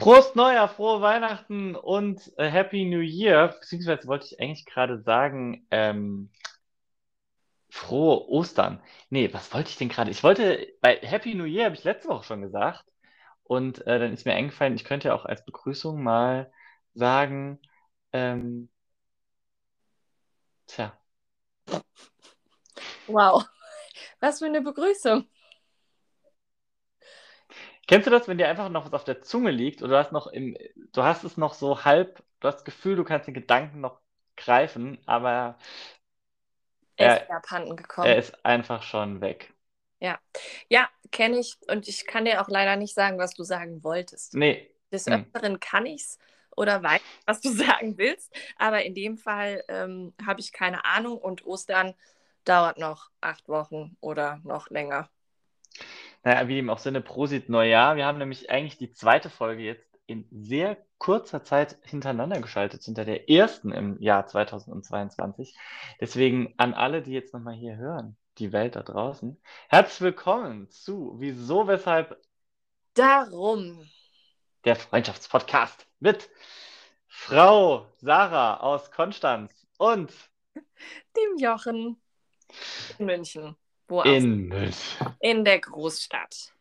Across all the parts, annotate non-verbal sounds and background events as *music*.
Prost Neujahr, frohe Weihnachten und äh, Happy New Year. Beziehungsweise wollte ich eigentlich gerade sagen, ähm, frohe Ostern. Nee, was wollte ich denn gerade? Ich wollte, bei Happy New Year habe ich letzte Woche schon gesagt. Und äh, dann ist mir eingefallen, ich könnte ja auch als Begrüßung mal sagen, ähm, tja, Wow, was für eine Begrüßung. Kennst du das, wenn dir einfach noch was auf der Zunge liegt oder du hast noch im, du hast es noch so halb, du hast das Gefühl, du kannst den Gedanken noch greifen, aber Er ist er, abhanden er gekommen. ist einfach schon weg. Ja, ja, kenne ich. Und ich kann dir auch leider nicht sagen, was du sagen wolltest. Nee, Des hm. Öfteren kann ich es oder weiß, was du *laughs* sagen willst. Aber in dem Fall ähm, habe ich keine Ahnung und Ostern dauert noch acht Wochen oder noch länger. Naja, wie dem auch Sinne, Prosit Neujahr. Wir haben nämlich eigentlich die zweite Folge jetzt in sehr kurzer Zeit hintereinander geschaltet, hinter der ersten im Jahr 2022. Deswegen an alle, die jetzt nochmal hier hören, die Welt da draußen, herzlich willkommen zu Wieso, Weshalb Darum. der Freundschaftspodcast mit Frau Sarah aus Konstanz und Dem Jochen in München. Wo in In der Großstadt.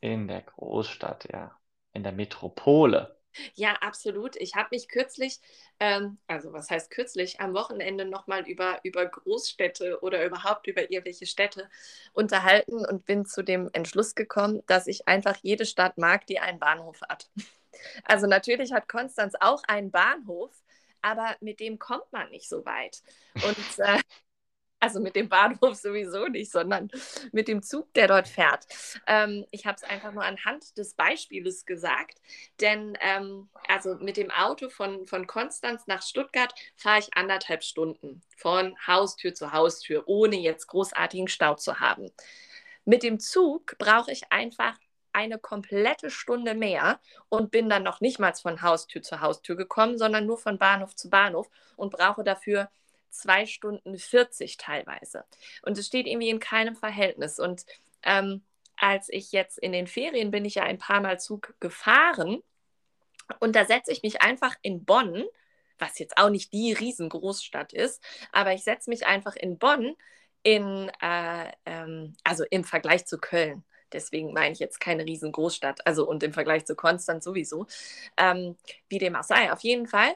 in der Großstadt, ja, in der Metropole. Ja, absolut. Ich habe mich kürzlich, ähm, also was heißt kürzlich, am Wochenende nochmal über, über Großstädte oder überhaupt über irgendwelche Städte unterhalten und bin zu dem Entschluss gekommen, dass ich einfach jede Stadt mag, die einen Bahnhof hat. *laughs* Also natürlich hat Konstanz auch einen Bahnhof, aber mit dem kommt man nicht so weit. Und äh, also mit dem Bahnhof sowieso nicht, sondern mit dem Zug, der dort fährt. Ähm, ich habe es einfach nur anhand des Beispieles gesagt, denn ähm, also mit dem Auto von, von Konstanz nach Stuttgart fahre ich anderthalb Stunden von Haustür zu Haustür, ohne jetzt großartigen Stau zu haben. Mit dem Zug brauche ich einfach eine komplette Stunde mehr und bin dann noch nicht mal von Haustür zu Haustür gekommen, sondern nur von Bahnhof zu Bahnhof und brauche dafür zwei Stunden 40 teilweise. Und es steht irgendwie in keinem Verhältnis. Und ähm, als ich jetzt in den Ferien bin, ich ja ein paar Mal Zug gefahren und da setze ich mich einfach in Bonn, was jetzt auch nicht die Riesengroßstadt ist, aber ich setze mich einfach in Bonn in, äh, ähm, also im Vergleich zu Köln. Deswegen meine ich jetzt keine Riesengroßstadt, also und im Vergleich zu Konstanz sowieso. Ähm, wie dem auch sei, auf jeden Fall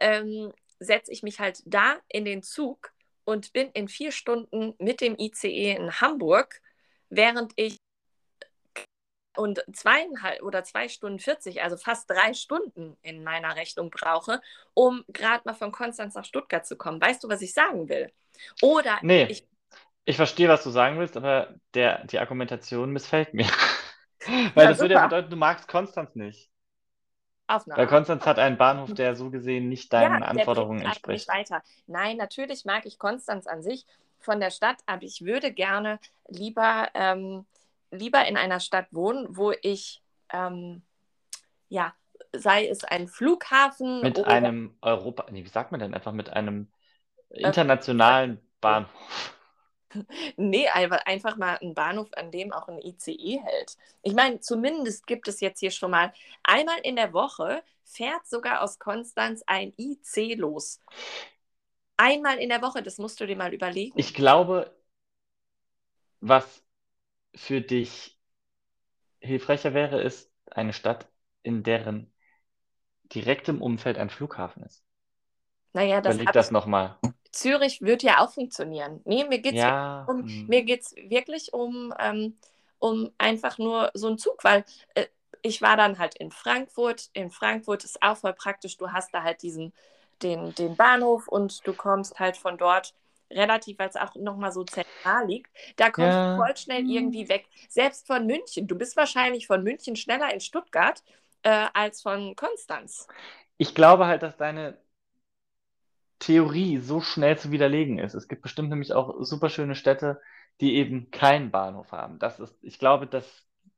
ähm, setze ich mich halt da in den Zug und bin in vier Stunden mit dem ICE in Hamburg, während ich und zweieinhalb oder zwei Stunden 40, also fast drei Stunden in meiner Rechnung brauche, um gerade mal von Konstanz nach Stuttgart zu kommen. Weißt du, was ich sagen will? Oder Nee, ich, ich verstehe, was du sagen willst, aber der, die Argumentation missfällt mir. *laughs* Weil ja, das würde ja super, bedeuten, du magst Konstanz nicht. Auf eine Weil. Konstanz hat einen Bahnhof, der so gesehen nicht Ja, deinen bringt Anforderungen entspricht. weiter. Nein, natürlich mag ich Konstanz an sich von der Stadt, aber ich würde gerne lieber, ähm, lieber in einer Stadt wohnen, wo ich, ähm, ja, sei es ein Flughafen Mit einem Europa, nee, wie sagt man denn einfach, mit einem äh, internationalen Bahnhof. *laughs* nee, einfach, mal ein Bahnhof, an dem auch ein ICE hält. Ich meine, zumindest gibt es jetzt hier schon mal einmal in der Woche fährt sogar aus Konstanz ein IC los. Einmal in der Woche, das musst du dir mal überlegen. Ich glaube, was für dich hilfreicher wäre, ist eine Stadt, in deren direktem Umfeld ein Flughafen ist. Naja, das Überleg das nochmal. Zürich wird ja auch funktionieren. Nee, mir geht es Ja, um, hm. mir geht's wirklich um, ähm, um einfach nur so einen Zug, weil äh, ich war dann halt in Frankfurt. In Frankfurt ist auch voll praktisch. Du hast da halt diesen, den, den Bahnhof und du kommst halt von dort relativ, weil es auch nochmal so zentral liegt, da kommst du Ja, voll schnell irgendwie weg. Selbst von München. Du bist wahrscheinlich von München schneller in Stuttgart äh, als von Konstanz. ich glaube halt, dass deine Theorie so schnell zu widerlegen ist. Es gibt bestimmt nämlich auch super schöne Städte, die eben keinen Bahnhof haben. Das ist, ich glaube, dass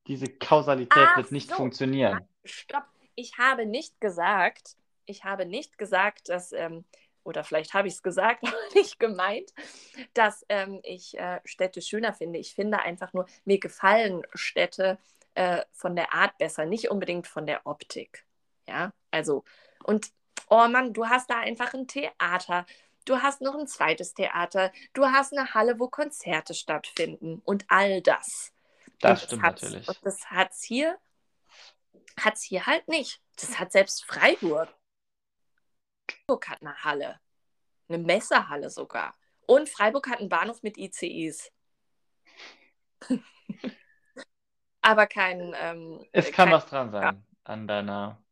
diese Kausalität Ach wird nicht so, funktionieren. stopp. Ich habe nicht gesagt, ich habe nicht gesagt, dass, ähm, oder vielleicht habe ich es gesagt, *laughs* aber nicht gemeint, dass ähm, ich äh, Städte schöner finde. Ich finde einfach nur, mir gefallen Städte äh, von der Art besser, nicht unbedingt von der Optik. Ja, also, und oh Mann, du hast da einfach ein Theater. Du hast noch ein zweites Theater. Du hast eine Halle, wo Konzerte stattfinden und all das. Das stimmt natürlich. Und das hat es hier, hat's hier halt nicht. Das hat selbst Freiburg. Freiburg hat eine Halle. Eine Messehalle sogar. Und Freiburg hat einen Bahnhof mit ICEs. *laughs* Aber kein. Ähm, es kann kein, was dran sein ja. an deiner.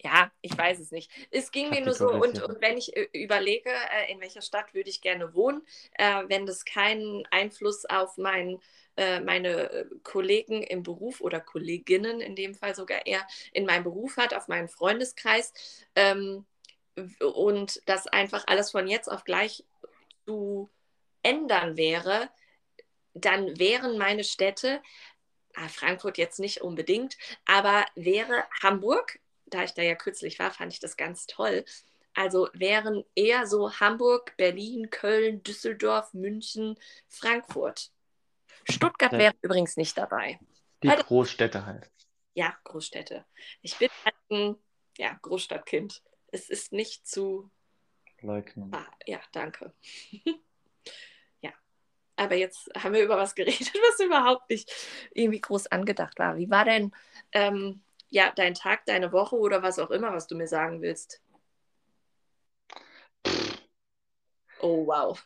Ja, ich weiß es nicht. Es ging mir nur so, und, und wenn ich äh, überlege, äh, in welcher Stadt würde ich gerne wohnen, äh, wenn das keinen Einfluss auf mein, meine Kollegen im Beruf oder Kolleginnen in dem Fall sogar eher in meinem Beruf hat, auf meinen Freundeskreis ähm, und das einfach alles von jetzt auf gleich zu ändern wäre, dann wären meine Städte ah, Frankfurt jetzt nicht unbedingt, aber wäre Hamburg, da ich da ja kürzlich war, fand ich das ganz toll. Also wären eher so Hamburg, Berlin, Köln, Düsseldorf, München, Frankfurt. Stuttgart ja. wäre übrigens nicht dabei. Die Weil, Großstädte halt. Ja, Großstädte. Ich bin halt ein ja, Großstadtkind. Es ist nicht zu leugnen. Ah, ja, danke. *laughs* Aber jetzt haben wir über was geredet, *laughs* was überhaupt nicht irgendwie groß angedacht war. Wie war denn ähm, ja, dein Tag, deine Woche oder was auch immer, was du mir sagen willst? Oh, wow.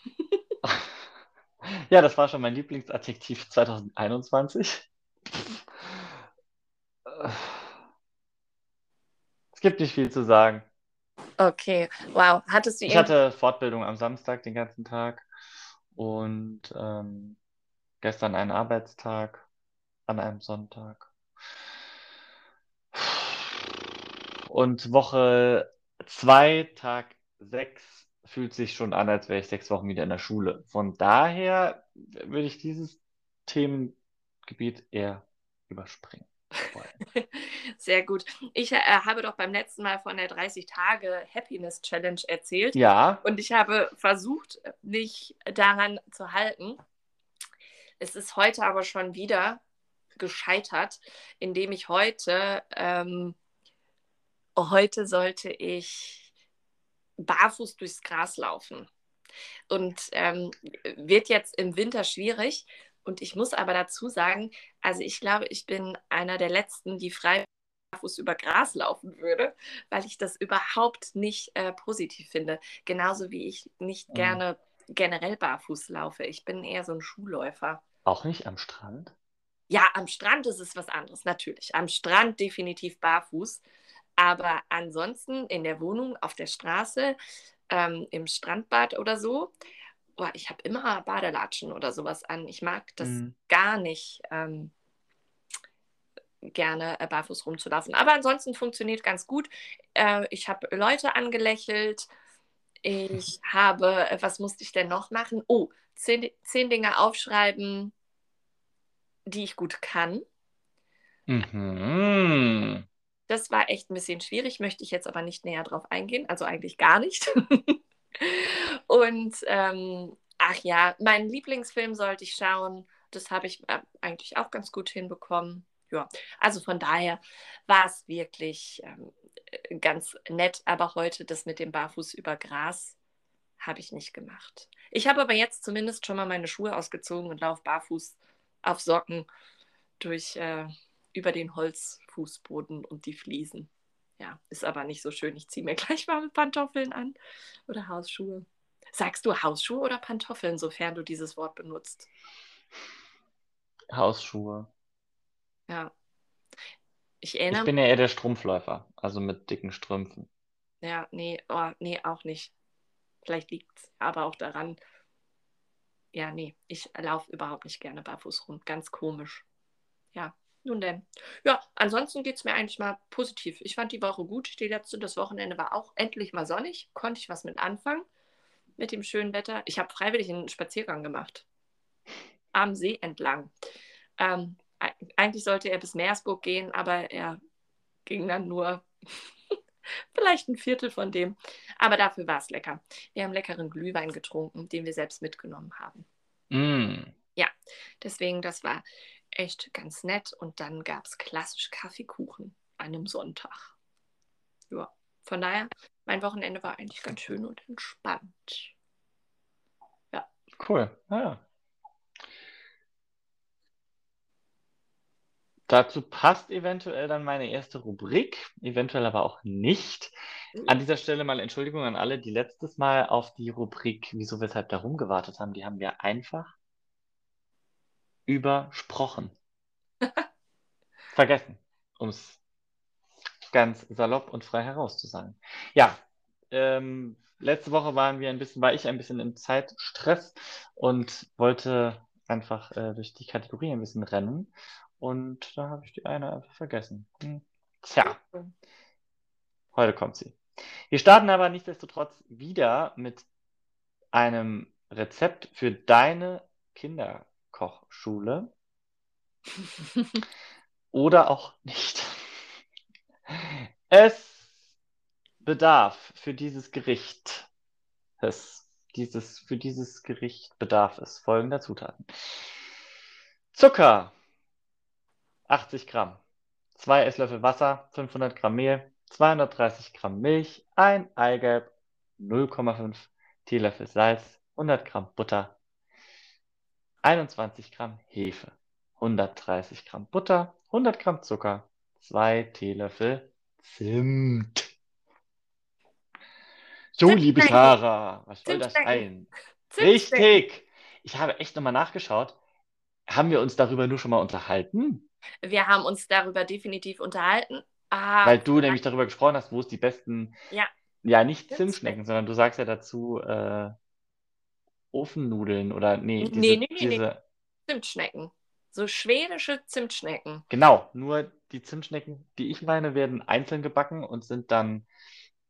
ja, das war schon mein Lieblingsadjektiv 2021. Es gibt nicht viel zu sagen. Okay, wow. Hattest du Ich hatte Fortbildung am Samstag den ganzen Tag und ähm, gestern einen Arbeitstag an einem Sonntag. Und Woche zwei, Tag sechs fühlt sich schon an, als wäre ich sechs Wochen wieder in der Schule. Von daher würde ich dieses Themengebiet eher überspringen. *laughs* Sehr gut. Ich äh, habe doch beim letzten Mal von der 30 Tage Happiness Challenge erzählt. Ja. Und ich habe versucht, mich daran zu halten. Es ist heute aber schon wieder gescheitert, indem ich heute, ähm, heute sollte ich barfuß durchs Gras laufen. Und ähm, wird jetzt im Winter schwierig, und ich muss aber dazu sagen, also ich glaube, ich bin einer der Letzten, die frei barfuß über Gras laufen würde, weil ich das überhaupt nicht äh, positiv finde. Genauso wie ich nicht mhm. gerne generell barfuß laufe. Ich bin eher so ein Schuhläufer. Auch nicht am Strand? Ja, am Strand ist es was anderes, natürlich. Am Strand definitiv barfuß. Aber ansonsten in der Wohnung, auf der Straße, ähm, im Strandbad oder so, boah, ich habe immer Badelatschen oder sowas an. Ich mag das mhm. gar nicht, ähm, gerne äh, barfuß rumzulaufen. Aber ansonsten funktioniert ganz gut. Äh, ich habe Leute angelächelt. Ich *laughs* habe, äh, was musste ich denn noch machen? Oh, zehn, zehn Dinge aufschreiben, die ich gut kann. Mhm. Das war echt ein bisschen schwierig, möchte ich jetzt aber nicht näher drauf eingehen, also eigentlich gar nicht. *laughs* Und ähm, ach ja, meinen Lieblingsfilm sollte ich schauen. Das habe ich äh, eigentlich auch ganz gut hinbekommen. Ja, also von daher war es wirklich ähm, ganz nett. Aber heute das mit dem Barfuß über Gras habe ich nicht gemacht. Ich habe aber jetzt zumindest schon mal meine Schuhe ausgezogen und laufe barfuß auf Socken durch äh, über den Holzfußboden und die Fliesen. Ja, ist aber nicht so schön. Ich ziehe mir *laughs* gleich warme Pantoffeln an oder Hausschuhe. Sagst du Hausschuhe oder Pantoffeln, sofern du dieses Wort benutzt? Hausschuhe. Ja. Ich erinnere Ich bin ja eher der Strumpfläufer, also mit dicken Strümpfen. Ja, nee, oh, nee, auch nicht. Vielleicht liegt es aber auch daran. Ja, nee, ich laufe überhaupt nicht gerne barfuß rum. Ganz komisch. Ja. Nun denn. Ja, ansonsten geht es mir eigentlich mal positiv. Ich fand die Woche gut. Die letzte, das Wochenende war auch endlich mal sonnig. Konnte ich was mit anfangen mit dem schönen Wetter. Ich habe freiwillig einen Spaziergang gemacht. Am See entlang. Ähm, eigentlich sollte er bis Meersburg gehen, aber er ging dann nur *laughs* vielleicht ein Viertel von dem. Aber dafür war es lecker. Wir haben leckeren Glühwein getrunken, den wir selbst mitgenommen haben. Mm. Ja, deswegen, das war echt ganz nett. Und dann gab es klassisch Kaffeekuchen an einem Sonntag. ja, von daher, mein Wochenende war eigentlich ganz schön und entspannt. Ja. Cool. Ja. Dazu passt eventuell dann meine erste Rubrik, eventuell aber auch nicht. An dieser Stelle mal Entschuldigung an alle, die letztes Mal auf die Rubrik Wieso, weshalb, darum gewartet haben. Die haben wir einfach übersprochen. *laughs* Vergessen, um es ganz salopp und frei herauszusagen. Ja, ähm, letzte Woche waren wir ein bisschen, war ich ein bisschen im Zeitstress und wollte einfach äh, durch die Kategorie ein bisschen rennen. Und da habe ich die eine einfach vergessen. Hm. Tja, heute kommt sie. Wir starten aber nichtsdestotrotz wieder mit einem Rezept für deine Kinderkochschule. Oder auch nicht. Es bedarf für dieses Gericht, es, dieses, für dieses Gericht bedarf es folgender Zutaten. Zucker 80 Gramm, 2 Esslöffel Wasser, 500 Gramm Mehl, 230 Gramm Milch, ein Eigelb, 0,5 Teelöffel Salz, 100 Gramm Butter, 21 Gramm Hefe, 130 Gramm Butter, 100 Gramm Zucker, 2 Teelöffel Zimt. So, liebe Sarah, was soll das sein? Richtig! Ich habe echt nochmal nachgeschaut. Haben wir uns darüber nur schon mal unterhalten? Wir haben uns darüber definitiv unterhalten. Ah, Weil du nämlich darüber gesprochen hast, wo es die besten, Ja. ja, nicht Zimtschnecken, sondern du sagst ja dazu äh, Ofennudeln oder nee, diese, Nee, nee, nee, nee. Zimtschnecken. So schwedische Zimtschnecken. genau, nur die Zimtschnecken, die ich meine, werden einzeln gebacken und sind dann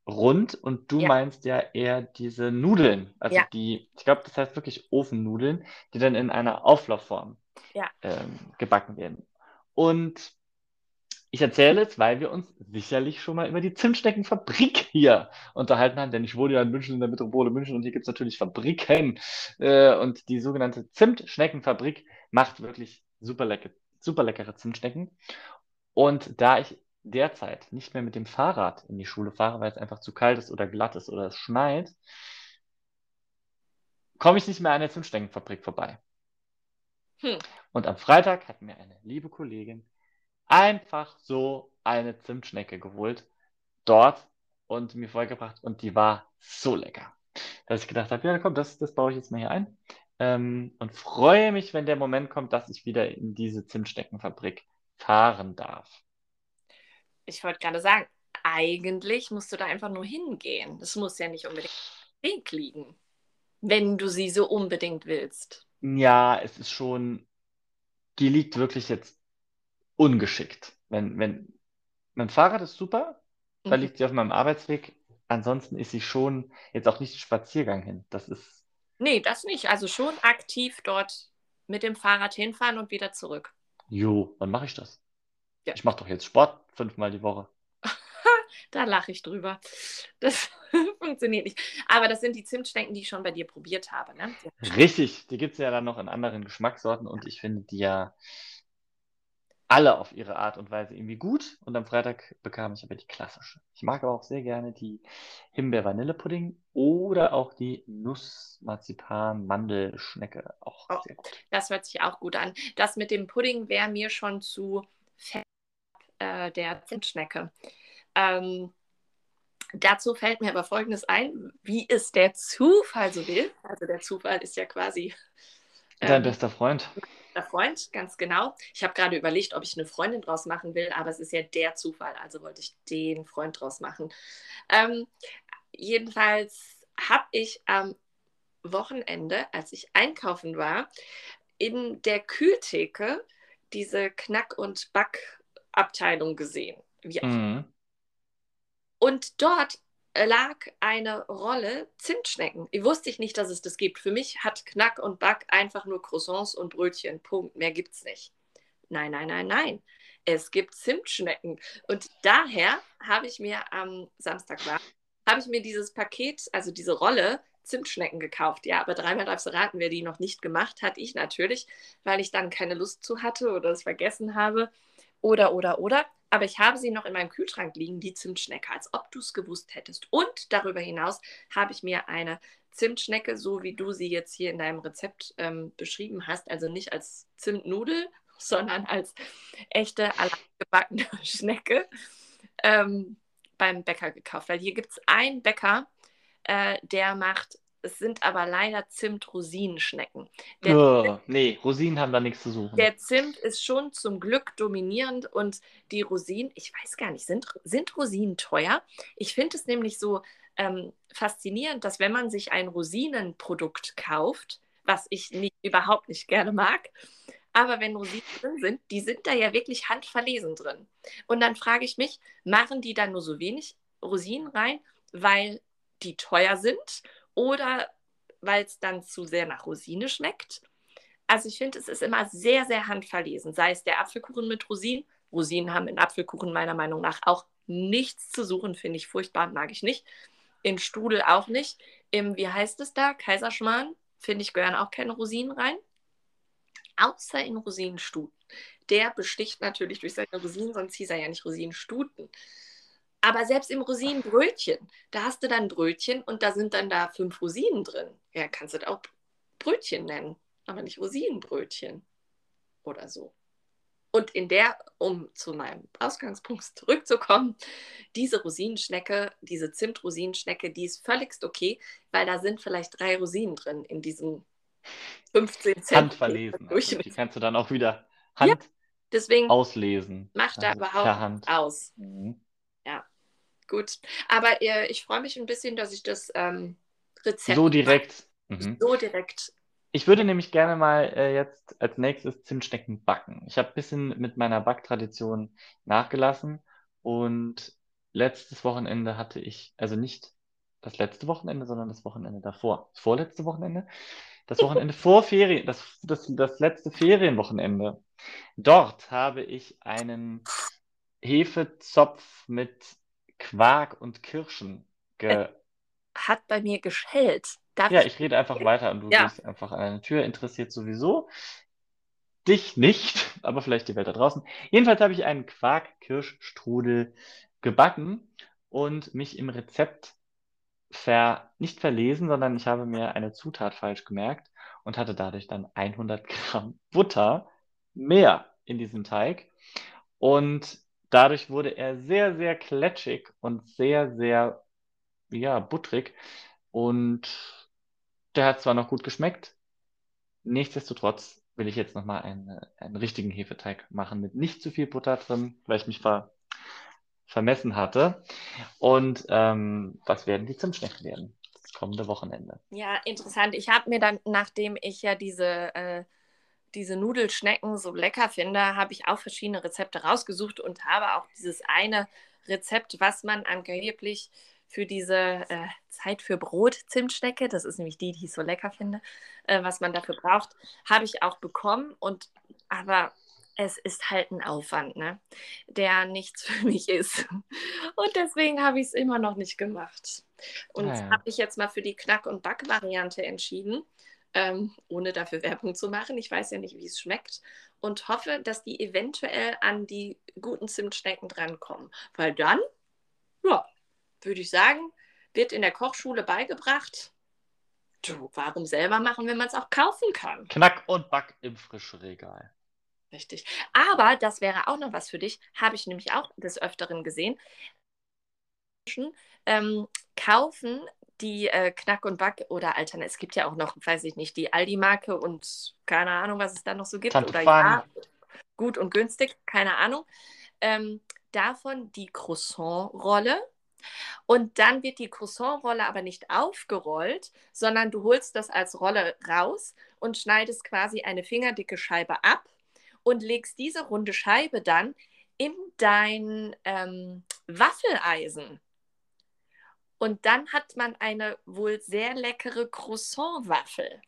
rund und du Ja. meinst ja eher diese Nudeln, also Ja. die, ich glaube, das heißt wirklich Ofennudeln, die dann in einer Auflaufform Ja. ähm, gebacken werden. Und ich erzähle es, weil wir uns sicherlich schon mal über die Zimtschneckenfabrik hier unterhalten haben, denn ich wohne ja in München, in der Metropole München und hier gibt es natürlich Fabriken. Äh, und die sogenannte Zimtschneckenfabrik macht wirklich super, lecker, super leckere Zimtschnecken. Und da ich derzeit nicht mehr mit dem Fahrrad in die Schule fahre, weil es einfach zu kalt ist oder glatt ist oder es schneit, komme ich nicht mehr an der Zimtschneckenfabrik vorbei. Hm. Und am Freitag hat mir eine liebe Kollegin einfach so eine Zimtschnecke geholt, dort und mir vorbeigebracht und die war so lecker, dass ich gedacht habe, ja komm, das, das baue ich jetzt mal hier ein ähm, und freue mich, wenn der Moment kommt, dass ich wieder in diese Zimtschneckenfabrik fahren darf. Ich wollte gerade sagen, eigentlich musst du da einfach nur hingehen. Das muss ja nicht unbedingt Weg liegen, wenn du sie so unbedingt willst. Ja, es ist schon, die liegt wirklich jetzt ungeschickt. Wenn, wenn, mein Fahrrad ist super, da Mhm. liegt sie auf meinem Arbeitsweg. Ansonsten ist sie schon jetzt auch nicht Spaziergang hin. Das ist, Nee, das nicht. Also schon aktiv dort mit dem Fahrrad hinfahren und wieder zurück. jo, wann mache ich das? Ja. Ich mache doch jetzt Sport fünfmal die Woche. *laughs* Da lache ich drüber. Das *laughs* funktioniert nicht. Aber das sind die Zimtschnecken, die ich schon bei dir probiert habe. Ne? Richtig, die gibt es ja dann noch in anderen Geschmackssorten und ich finde die ja alle auf ihre Art und Weise irgendwie gut. Und am Freitag bekam ich aber die klassische. Ich mag aber auch sehr gerne die Himbeer-Vanille-Pudding oder auch die Nuss-Marzipan-Mandelschnecke. Auch Oh. sehr gut. Das hört sich auch gut an. Das mit dem Pudding wäre mir schon zu fett äh, der Zimtschnecke. Ähm, dazu fällt mir aber Folgendes ein, wie es der Zufall so will. Also der Zufall ist ja quasi Dein ähm, bester Freund. Der Freund, ganz genau. Ich habe gerade überlegt, ob ich eine Freundin draus machen will, aber es ist ja der Zufall, also wollte ich den Freund draus machen. Ähm, jedenfalls habe ich am Wochenende, als ich einkaufen war, in der Kühltheke diese Knack- und Backabteilung gesehen. Mhm. Und dort lag eine Rolle Zimtschnecken. Ich wusste ich nicht, dass es das gibt. Für mich hat Knack und Back einfach nur Croissants und Brötchen. Punkt. Mehr gibt's nicht. Nein, nein, nein, nein. Es gibt Zimtschnecken. Und daher habe ich mir am Samstag war, habe ich mir dieses Paket, also diese Rolle Zimtschnecken gekauft. Ja, aber dreimal darfst du raten, wer die noch nicht gemacht hat. Ich natürlich, weil ich dann keine Lust zu hatte oder es vergessen habe. Oder, oder, oder. Aber ich habe sie noch in meinem Kühlschrank liegen, die Zimtschnecke, als ob du es gewusst hättest. Und darüber hinaus habe ich mir eine Zimtschnecke, so wie du sie jetzt hier in deinem Rezept ähm, beschrieben hast, also nicht als Zimtnudel, *laughs* sondern als echte gebackene *laughs* Schnecke ähm, beim Bäcker gekauft. Weil hier gibt es einen Bäcker, äh, der macht, es sind aber leider Zimt-Rosinenschnecken. Oh, nee, Rosinen haben da nichts zu suchen. Der Zimt ist schon zum Glück dominierend und die Rosinen, ich weiß gar nicht, sind, sind Rosinen teuer? Ich finde es nämlich so ähm, faszinierend, dass wenn man sich ein Rosinenprodukt kauft, was ich nicht, überhaupt nicht gerne mag, aber wenn Rosinen drin sind, die sind da ja wirklich handverlesen drin. Und dann frage ich mich, machen die da nur so wenig Rosinen rein, weil die teuer sind oder weil es dann zu sehr nach Rosine schmeckt? Also ich finde, es ist immer sehr, sehr handverlesen. Sei es der Apfelkuchen mit Rosinen. Rosinen haben in Apfelkuchen meiner Meinung nach auch nichts zu suchen, finde ich furchtbar, mag ich nicht. In Strudel auch nicht. Im, wie heißt es da? Kaiserschmarrn, finde ich, gehören auch keine Rosinen rein außer in Rosinenstuten. Der besticht natürlich durch seine Rosinen, sonst hieß er ja nicht Rosinenstuten. Aber selbst im Rosinenbrötchen, da hast du dann Brötchen und da sind dann da fünf Rosinen drin. Ja, kannst du das auch Brötchen nennen, aber nicht Rosinenbrötchen oder so. Und in der, um zu meinem Ausgangspunkt zurückzukommen, diese Rosinenschnecke, diese Zimtrosinenschnecke, die ist völligst okay, weil da sind vielleicht drei Rosinen drin in diesem 15 Cent. Handverlesen. Also die kannst du dann auch wieder Hand ja, deswegen auslesen. Macht da also überhaupt aus. Mhm. Gut. Aber äh, ich freue mich ein bisschen, dass ich das ähm, Rezept. So direkt. Mhm. So direkt. Ich würde nämlich gerne mal äh, jetzt als nächstes Zimtschnecken backen. Ich habe ein bisschen mit meiner Backtradition nachgelassen und letztes Wochenende hatte ich, also nicht das letzte Wochenende, sondern das Wochenende davor, das vorletzte Wochenende, das Wochenende *laughs* vor Ferien, das, das, das letzte Ferienwochenende. Dort habe ich einen Hefezopf mit Quark und Kirschen ge hat bei mir geschellt. Darf ja, ich rede einfach weiter und du ja. gehst einfach an eine Tür, interessiert sowieso dich nicht, *laughs* aber vielleicht die Welt da draußen. Jedenfalls habe ich einen Quark-Kirschstrudel gebacken und mich im Rezept ver, nicht verlesen, sondern ich habe mir eine Zutat falsch gemerkt und hatte dadurch dann 100 Gramm Butter mehr in diesem Teig. Und dadurch wurde er sehr, sehr kletschig und sehr, sehr, ja, buttrig. Und der hat zwar noch gut geschmeckt, nichtsdestotrotz will ich jetzt nochmal einen, einen richtigen Hefeteig machen mit nicht zu viel Butter drin, weil ich mich ver, vermessen hatte. Und ähm, was werden die Zimtschnecken werden? Das kommende Wochenende. Ja, interessant. Ich habe mir dann, nachdem ich ja diese, äh, diese Nudelschnecken so lecker finde, habe ich auch verschiedene Rezepte rausgesucht und habe auch dieses eine Rezept, was man angeblich für diese äh, Zeit für Brot Zimtschnecke, das ist nämlich die, die ich so lecker finde, äh, was man dafür braucht, habe ich auch bekommen und aber es ist halt ein Aufwand, ne? der nichts für *laughs* mich ist. Und deswegen habe ich es immer noch nicht gemacht. Und ah, ja. habe ich jetzt mal für die Knack- und Back-Variante entschieden, ähm, ohne dafür Werbung zu machen. Ich weiß ja nicht, wie es schmeckt. Und hoffe, dass die eventuell an die guten Zimtschnecken drankommen. Weil dann, ja, würde ich sagen, wird in der Kochschule beigebracht, du, warum selber machen, wenn man es auch kaufen kann? Knack und Back im Frischregal. Richtig. Aber das wäre auch noch was für dich, habe ich nämlich auch des Öfteren gesehen. Ähm, kaufen die äh, Knack und Back oder Altern. Es gibt ja auch noch, weiß ich nicht, die Aldi-Marke und keine Ahnung, was es da noch so gibt. Tante oder Fanny. ja, gut und günstig, keine Ahnung. Ähm, davon die Croissant-Rolle. Und dann wird die Croissant-Rolle aber nicht aufgerollt, sondern du holst das als Rolle raus und schneidest quasi eine fingerdicke Scheibe ab und legst diese runde Scheibe dann in dein ähm, Waffeleisen. Und dann hat man eine wohl sehr leckere Croissant-Waffel.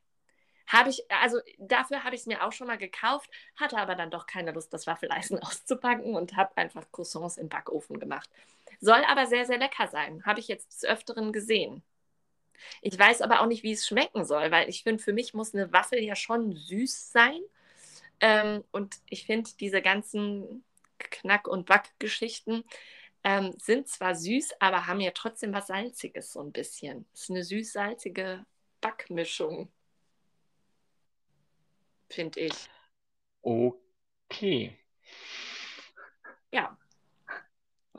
Habe ich, also dafür habe ich es mir auch schon mal gekauft, hatte aber dann doch keine Lust, das Waffeleisen *laughs* auszupacken und habe einfach Croissants im Backofen gemacht. Soll aber sehr, sehr lecker sein. Habe ich jetzt des Öfteren gesehen. Ich weiß aber auch nicht, wie es schmecken soll, weil ich finde, für mich muss eine Waffel ja schon süß sein. Ähm, und ich finde diese ganzen Knack- und Backgeschichten ähm, sind zwar süß, aber haben ja trotzdem was Salziges so ein bisschen. Es ist eine süß-salzige Backmischung, finde ich. Okay. Ja.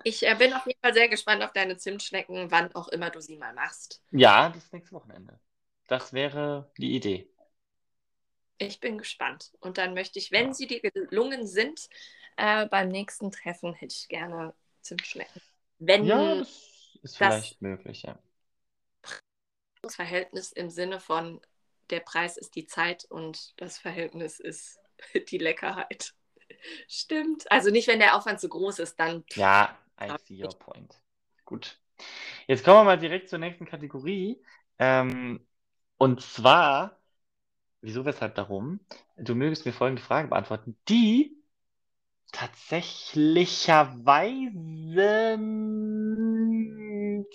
Ich äh, bin auf jeden Fall sehr gespannt auf deine Zimtschnecken, wann auch immer du sie mal machst. Ja, das nächste Wochenende. Das wäre die Idee. Ich bin gespannt. Und dann möchte ich, wenn sie dir gelungen sind, äh, beim nächsten Treffen hätte ich gerne Zimtschnecken. Wenn Ja, das ist das- vielleicht möglich, ja. das Verhältnis im Sinne von der Preis ist die Zeit und das Verhältnis ist *laughs* die Leckerheit. Stimmt. Also nicht, wenn der Aufwand zu groß ist, dann. Ja, I see your point. Gut. Jetzt kommen wir mal direkt zur nächsten Kategorie. Ähm, und zwar, wieso, weshalb, darum? Du mögest mir folgende Frage beantworten, die tatsächlicherweise.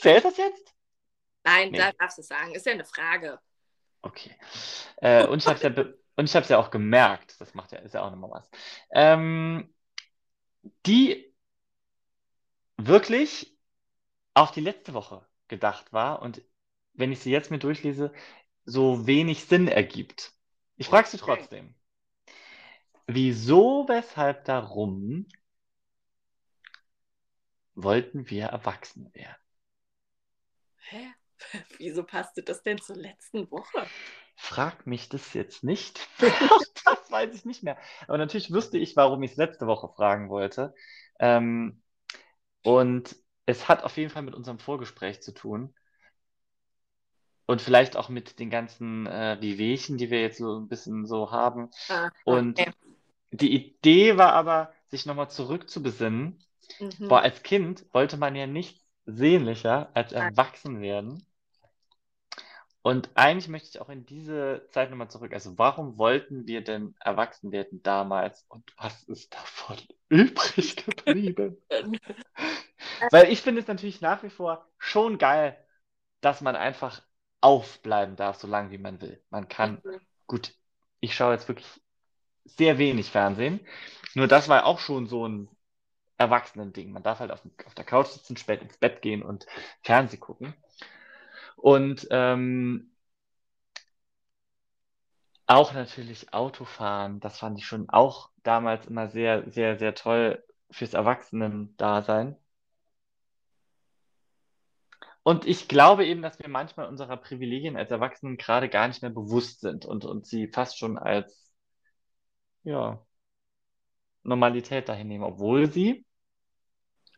Zählt das jetzt? Nein, Nee. da darfst du es sagen. Ist ja eine Frage. Okay. Äh, und ich habe es ja, *laughs* und ich ja auch gemerkt. Das macht ja, ist ja auch nochmal was. Ähm, die wirklich auf die letzte Woche gedacht war und wenn ich sie jetzt mir durchlese, so wenig Sinn ergibt. Ich frage sie trotzdem. Wieso, weshalb, darum wollten wir erwachsen werden? Hä? *laughs* Wieso passte das denn zur letzten Woche? Frag mich das jetzt nicht. *laughs* Das weiß ich nicht mehr. Aber natürlich wüsste ich, warum ich es letzte Woche fragen wollte. Ähm, und es hat auf jeden Fall mit unserem Vorgespräch zu tun. Und vielleicht auch mit den ganzen äh, Wehwehchen, die wir jetzt so ein bisschen so haben. Ah, Und okay. Die Idee war aber, sich nochmal zurückzubesinnen. Mhm. Boah, als Kind wollte man ja nichts sehnlicher als erwachsen werden. Und eigentlich möchte ich auch in diese Zeit nochmal zurück. Also warum wollten wir denn erwachsen werden damals und was ist davon *laughs* übrig geblieben? *laughs* Weil ich finde es natürlich nach wie vor schon geil, dass man einfach aufbleiben darf, so lange wie man will. Man kann, Mhm. gut, ich schaue jetzt wirklich sehr wenig Fernsehen. Nur das war auch schon so ein Erwachsenen-Ding. Man darf halt auf, auf der Couch sitzen, spät ins Bett gehen und Fernsehen gucken. Und ähm, auch natürlich Autofahren, das fand ich schon auch damals immer sehr, sehr, sehr toll fürs Erwachsenen-Dasein. Und ich glaube eben, dass wir manchmal unserer Privilegien als Erwachsenen gerade gar nicht mehr bewusst sind und, und sie fast schon als, ja, Normalität dahin nehmen, obwohl sie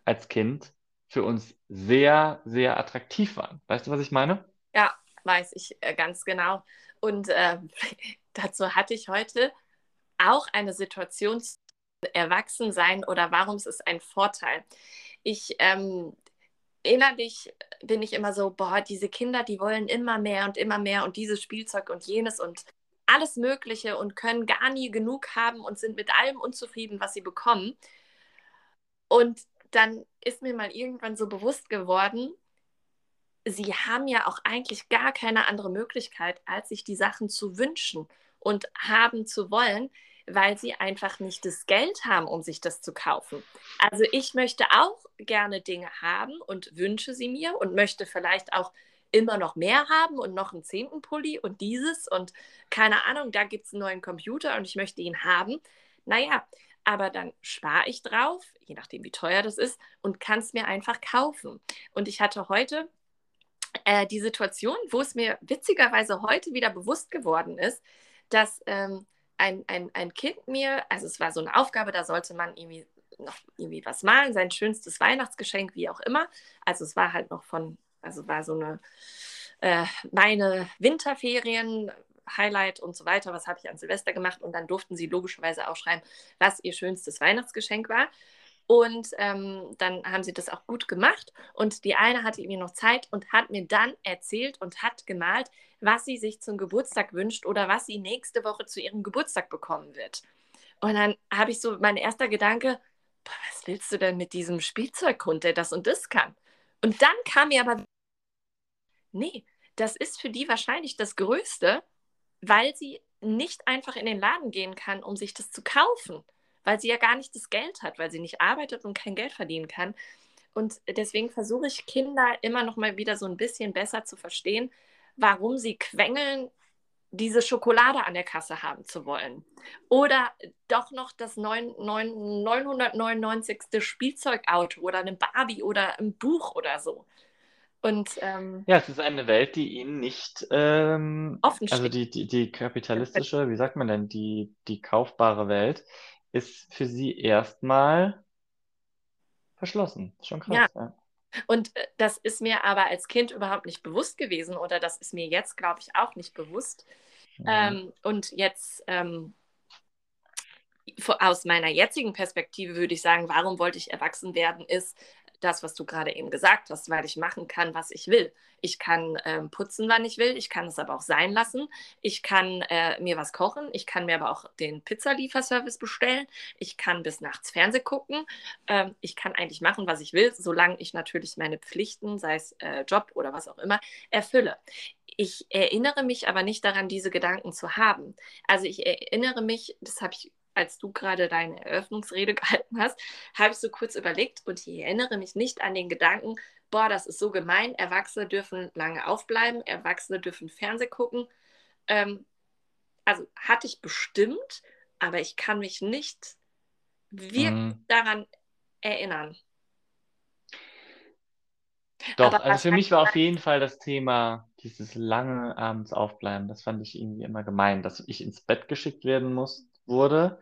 als Kind für uns sehr, sehr attraktiv waren. Weißt du, was ich meine? Ja, weiß ich äh, ganz genau. Und äh, *laughs* dazu hatte ich heute auch eine Situation Erwachsensein oder warum es ist ein Vorteil. Ich ähm, innerlich bin ich immer so, boah, diese Kinder, die wollen immer mehr und immer mehr und dieses Spielzeug und jenes und alles Mögliche und können gar nie genug haben und sind mit allem unzufrieden, was sie bekommen. Und dann ist mir mal irgendwann so bewusst geworden, sie haben ja auch eigentlich gar keine andere Möglichkeit, als sich die Sachen zu wünschen und haben zu wollen, weil sie einfach nicht das Geld haben, um sich das zu kaufen. Also ich möchte auch gerne Dinge haben und wünsche sie mir und möchte vielleicht auch immer noch mehr haben und noch einen zehnten Pulli und dieses und keine Ahnung, da gibt es einen neuen Computer und ich möchte ihn haben. Naja, aber dann spare ich drauf, je nachdem wie teuer das ist, und kann es mir einfach kaufen. Und ich hatte heute äh, die Situation, wo es mir witzigerweise heute wieder bewusst geworden ist, dass ähm, ein, ein, ein Kind mir, also es war so eine Aufgabe, da sollte man irgendwie noch irgendwie was malen, sein schönstes Weihnachtsgeschenk, wie auch immer. Also es war halt noch von, also war so eine äh, meine Winterferien. Highlight und so weiter, was habe ich an Silvester gemacht und dann durften sie logischerweise auch schreiben, was ihr schönstes Weihnachtsgeschenk war. Und ähm, dann haben sie das auch gut gemacht. Und die eine hatte irgendwie noch Zeit und hat mir dann erzählt und hat gemalt, was sie sich zum Geburtstag wünscht oder was sie nächste Woche zu ihrem Geburtstag bekommen wird. Und dann habe ich so, mein erster Gedanke, was willst du denn mit diesem Spielzeughund, der das und das kann? Und dann kam mir aber, nee, das ist für die wahrscheinlich das Größte, weil sie nicht einfach in den Laden gehen kann, um sich das zu kaufen. weil sie ja gar nicht das Geld hat, weil sie nicht arbeitet und kein Geld verdienen kann. Und deswegen versuche ich Kinder immer noch mal wieder so ein bisschen besser zu verstehen, warum sie quengeln, diese Schokolade an der Kasse haben zu wollen. Oder doch noch das 9, 9, 999. Spielzeugauto oder eine Barbie oder ein Buch oder so. Und, ähm, ja, es ist eine Welt, die ihnen nicht, ähm, offen also steht. die, die, die kapitalistische, wie sagt man denn, die, die kaufbare Welt ist für sie erstmal verschlossen. Schon Ja, krass, ja. und äh, das ist mir aber als Kind überhaupt nicht bewusst gewesen oder das ist mir jetzt, glaube ich, auch nicht bewusst. Mhm. Ähm, und jetzt ähm, aus meiner jetzigen Perspektive würde ich sagen, warum wollte ich erwachsen werden, ist das, was du gerade eben gesagt hast, weil ich machen kann, was ich will. Ich kann ähm, putzen, wann ich will. Ich kann es aber auch sein lassen. Ich kann äh, mir was kochen. Ich kann mir aber auch den Pizzalieferservice bestellen. Ich kann bis nachts Fernsehen gucken. Ähm, ich kann eigentlich machen, was ich will, solange ich natürlich meine Pflichten, sei es äh, Job oder was auch immer, erfülle. Ich erinnere mich aber nicht daran, diese Gedanken zu haben. Also ich erinnere mich, das habe ich, als du gerade deine Eröffnungsrede *laughs* gehalten hast, habe ich so kurz überlegt und ich erinnere mich nicht an den Gedanken, boah, das ist so gemein, Erwachsene dürfen lange aufbleiben, Erwachsene dürfen Fernsehen gucken. Ähm, also hatte ich bestimmt, aber ich kann mich nicht wirklich Mhm. daran erinnern. Doch, Aber also für mich war auf jeden Fall das Thema dieses lange abends aufbleiben. Das fand ich irgendwie immer gemein, dass ich ins Bett geschickt werden muss, wurde.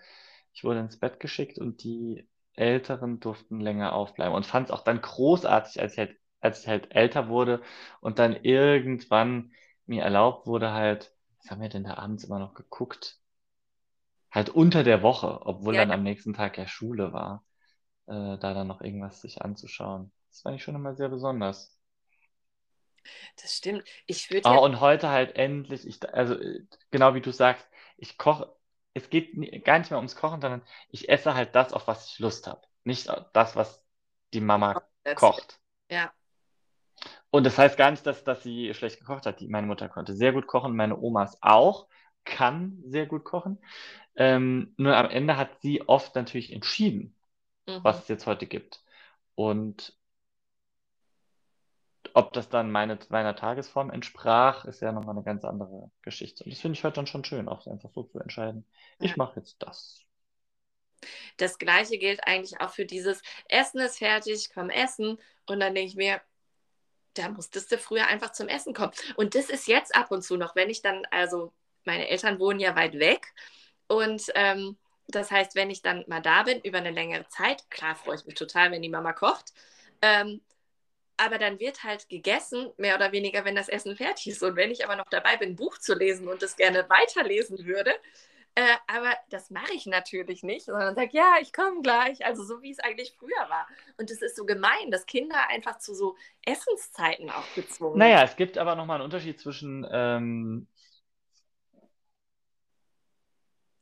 Ich wurde ins Bett geschickt und die Älteren durften länger aufbleiben und fand es auch dann großartig, als ich halt, als ich halt älter wurde und dann irgendwann mir erlaubt wurde, halt, was haben wir denn da abends immer noch geguckt? Halt unter der Woche, obwohl ja, dann am nächsten Tag ja Schule war, äh, da dann noch irgendwas sich anzuschauen. Das fand ich schon immer sehr besonders. das stimmt. Ich würde Oh, jetzt, und heute halt endlich, ich, also äh, genau wie du sagst, ich koche, es geht gar nicht mehr ums Kochen, sondern ich esse halt das, auf was ich Lust habe. Nicht das, was die Mama erzählen. kocht. ja, Und das heißt gar nicht, dass, dass sie schlecht gekocht hat. Die, meine Mutter konnte sehr gut kochen, meine Omas auch, kann sehr gut kochen. Ähm, nur am Ende hat sie oft natürlich entschieden, was mhm. es jetzt heute gibt. Und ob das dann meine, meiner Tagesform entsprach, ist ja nochmal eine ganz andere Geschichte. Und das finde ich heute dann schon schön, auch einfach so zu entscheiden. Ich mache jetzt das. Das Gleiche gilt eigentlich auch für dieses Essen ist fertig, komm essen. Und dann denke ich mir, da musstest du früher einfach zum Essen kommen. Und das ist jetzt ab und zu noch, wenn ich dann, also meine Eltern wohnen ja weit weg. Und ähm, das heißt, wenn ich dann mal da bin über eine längere Zeit, klar freue ich mich total, wenn die Mama kocht. Ähm, aber dann wird halt gegessen, mehr oder weniger, wenn das Essen fertig ist. Und wenn ich aber noch dabei bin, ein Buch zu lesen und das gerne weiterlesen würde, äh, aber das mache ich natürlich nicht, sondern sage, ja, ich komme gleich. Also so wie es eigentlich früher war. Und es ist so gemein, dass Kinder einfach zu so Essenszeiten auch gezwungen Naja, es gibt aber nochmal einen Unterschied zwischen, ähm,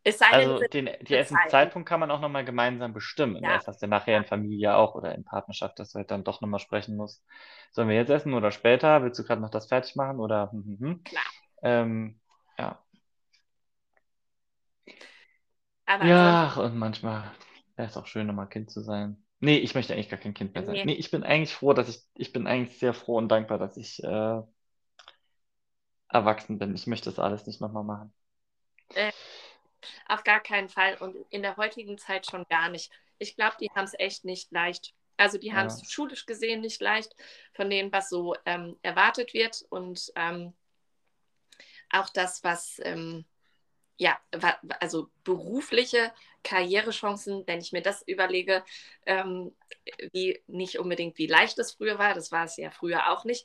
Es sei denn, also den, die. Essenszeitpunkt kann man auch nochmal gemeinsam bestimmen. Ja, Das hast du nachher in Familie auch oder in Partnerschaft, dass du halt dann doch nochmal sprechen musst. Sollen wir jetzt essen oder später? Willst du gerade noch das fertig machen oder hm, hm, hm? klar. Ähm, ja. Aber Ja, ansonsten, und manchmal wäre es auch schön, nochmal Kind zu sein. Nee, ich möchte eigentlich gar kein Kind mehr sein. nee, Nee, ich bin eigentlich froh, dass ich, ich bin eigentlich sehr froh und dankbar, dass ich äh, erwachsen bin. Ich möchte das alles nicht nochmal machen. äh, auf gar keinen Fall. Und in der heutigen Zeit schon gar nicht. Ich glaube, die haben es echt nicht leicht. Also die haben es schulisch gesehen nicht leicht von dem, was so ähm, erwartet wird. Und ähm, auch das, was, ähm, ja, also berufliche Karrierechancen, wenn ich mir das überlege, ähm, wie nicht unbedingt wie leicht es früher war, das war es ja früher auch nicht,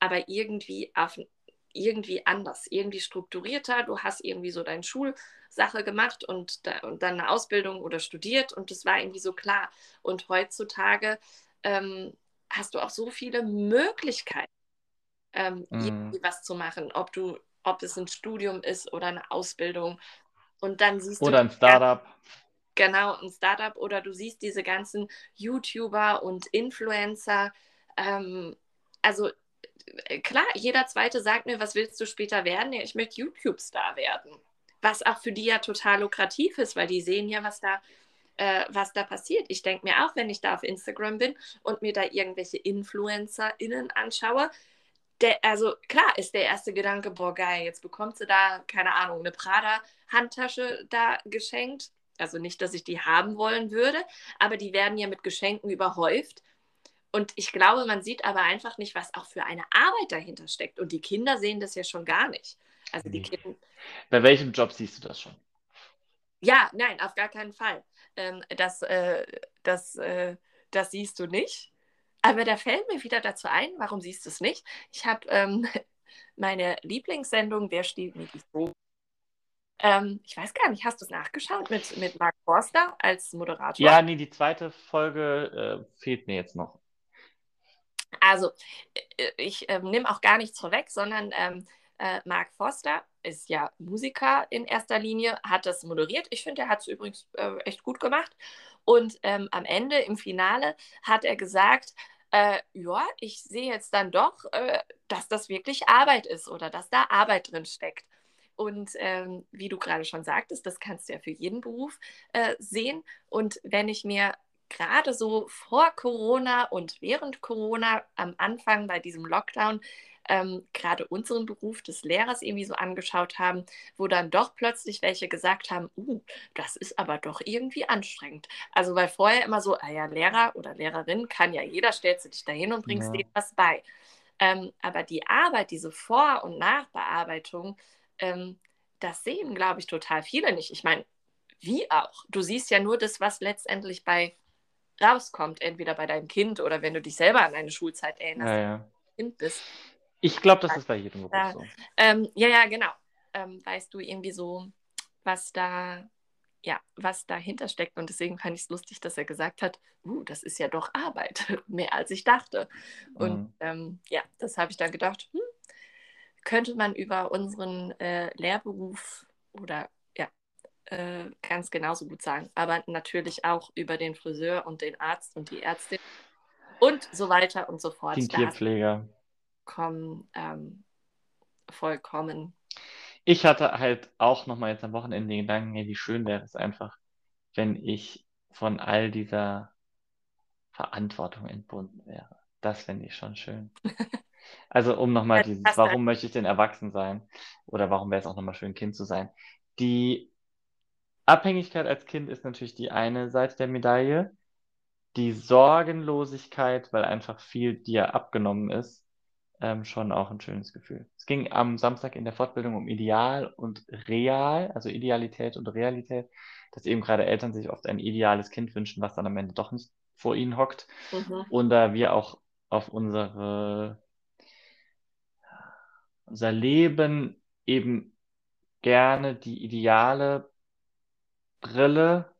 aber irgendwie auf irgendwie anders, irgendwie strukturierter. Du hast irgendwie so deine Schulsache gemacht und, da, und dann eine Ausbildung oder studiert und das war irgendwie so klar. Und heutzutage ähm, hast du auch so viele Möglichkeiten, ähm, Mm. irgendwie was zu machen, ob du, ob es ein Studium ist oder eine Ausbildung. Und dann siehst du Oder ein Startup. genau ein Startup oder du siehst diese ganzen YouTuber und Influencer. Ähm, also klar, jeder zweite sagt mir, was willst du später werden? Ja, ich möchte YouTube-Star werden. Was auch für die ja total lukrativ ist, weil die sehen ja, was da äh, was da passiert. Ich denke mir auch, wenn ich da auf Instagram bin und mir da irgendwelche InfluencerInnen anschaue, der, also klar ist der erste Gedanke, boah, geil, jetzt bekommt sie da, keine Ahnung, eine Prada-Handtasche da geschenkt. Also nicht, dass ich die haben wollen würde, aber die werden ja mit Geschenken überhäuft. Und ich glaube, man sieht aber einfach nicht, was auch für eine Arbeit dahinter steckt. Und die Kinder sehen das ja schon gar nicht. Also die Kinder. Bei welchem Job siehst du das schon? Ja, nein, auf gar keinen Fall. Ähm, das, äh, das, äh, das siehst du nicht. Aber da fällt mir wieder dazu ein, warum siehst du es nicht? Ich habe ähm, *laughs* meine Lieblingssendung, Wer steht mir die so? Ähm, ich weiß gar nicht, hast du es nachgeschaut mit, mit Mark Forster als Moderator? Ja, nee, die zweite Folge äh, fehlt mir jetzt noch. Also, äh, ich äh, nehme auch gar nichts vorweg, sondern ähm, äh, Mark Forster ist ja Musiker in erster Linie, hat das moderiert. Ich finde, er hat es übrigens äh, echt gut gemacht. Und ähm, am Ende, im Finale, hat er gesagt, äh, ja, ich sehe jetzt dann doch, äh, dass das wirklich Arbeit ist oder dass da Arbeit drin steckt. Und ähm, wie du gerade schon sagtest, das kannst du ja für jeden Beruf äh, sehen. Und wenn ich mir gerade so vor Corona und während Corona am Anfang bei diesem Lockdown ähm, gerade unseren Beruf des Lehrers irgendwie so angeschaut haben, wo dann doch plötzlich welche gesagt haben, uh, das ist aber doch irgendwie anstrengend. Also weil vorher immer so, ah ja, Lehrer oder Lehrerin kann ja jeder, stellst du dich dahin und bringst ja. dir was bei. Ähm, aber die Arbeit, diese Vor- und Nachbearbeitung, ähm, das sehen, glaube ich, total viele nicht. Ich meine, wie auch? Du siehst ja nur das, was letztendlich bei rauskommt, entweder bei deinem Kind oder wenn du dich selber an eine Schulzeit erinnerst, ja, ja. Kind bist. Ich glaube, das ist bei jedem Beruf so. Ähm, ja, ja, genau. Ähm, weißt du irgendwie so, was da, ja, was dahinter steckt. Und deswegen fand ich es lustig, dass er gesagt hat, uh, das ist ja doch Arbeit, *laughs* mehr als ich dachte. Und mhm. ähm, ja, das habe ich dann gedacht, hm, könnte man über unseren äh, Lehrberuf oder äh, ganz genauso gut sagen. Aber natürlich auch über den Friseur und den Arzt und die Ärztin und so weiter und so fort. Den Tierpfleger vollkommen, ähm, vollkommen. Ich hatte halt auch nochmal jetzt am Wochenende den Gedanken, hey, wie schön wäre es einfach, wenn ich von all dieser Verantwortung entbunden wäre. Das fände ich schon schön. *laughs* Also um nochmal dieses, warum möchte ich denn erwachsen sein? Oder warum wäre es auch nochmal schön, Kind zu sein? Die Abhängigkeit als Kind ist natürlich die eine Seite der Medaille. Die Sorgenlosigkeit, weil einfach viel dir abgenommen ist, ähm, schon auch ein schönes Gefühl. Es ging am Samstag in der Fortbildung um Ideal und Real, also Idealität und Realität, dass eben gerade Eltern sich oft ein ideales Kind wünschen, was dann am Ende doch nicht vor ihnen hockt. Mhm. Und da wir auch auf unsere, unser Leben eben gerne die ideale Brille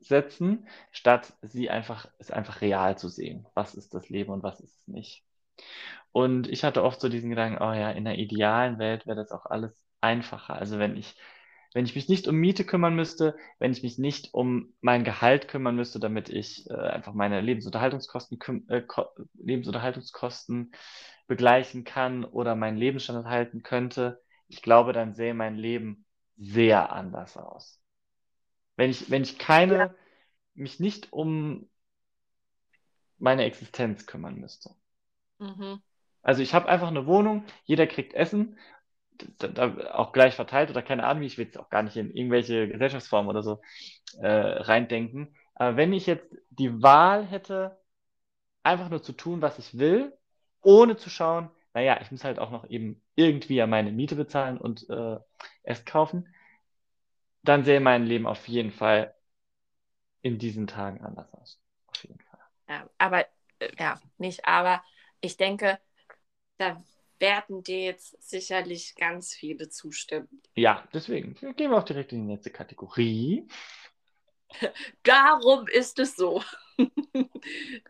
setzen, statt sie einfach, es einfach real zu sehen. Was ist das Leben und was ist es nicht? Und ich hatte oft so diesen Gedanken, oh ja, in der idealen Welt wäre das auch alles einfacher. Also wenn ich, wenn ich mich nicht um Miete kümmern müsste, wenn ich mich nicht um mein Gehalt kümmern müsste, damit ich äh, einfach meine Lebensunterhaltungskosten, äh, Lebensunterhaltungskosten begleichen kann oder meinen Lebensstandard halten könnte, ich glaube, dann sähe mein Leben sehr anders aus. Wenn ich, wenn ich keine, ja. mich nicht um meine Existenz kümmern müsste. Mhm. Also ich habe einfach eine Wohnung, jeder kriegt Essen, da, da auch gleich verteilt oder keine Ahnung, ich will jetzt auch gar nicht in irgendwelche Gesellschaftsformen oder so äh, reindenken. Aber wenn ich jetzt die Wahl hätte, einfach nur zu tun, was ich will, ohne zu schauen, naja, ich muss halt auch noch eben irgendwie ja meine Miete bezahlen und äh, Essen kaufen, dann sähe mein Leben auf jeden Fall in diesen Tagen anders aus. Auf jeden Fall. Ja, aber, äh, ja, nicht aber. Ich denke, da werden dir jetzt sicherlich ganz viele zustimmen. Ja, deswegen gehen wir auch direkt in die nächste Kategorie. *laughs* Darum ist es so. *laughs*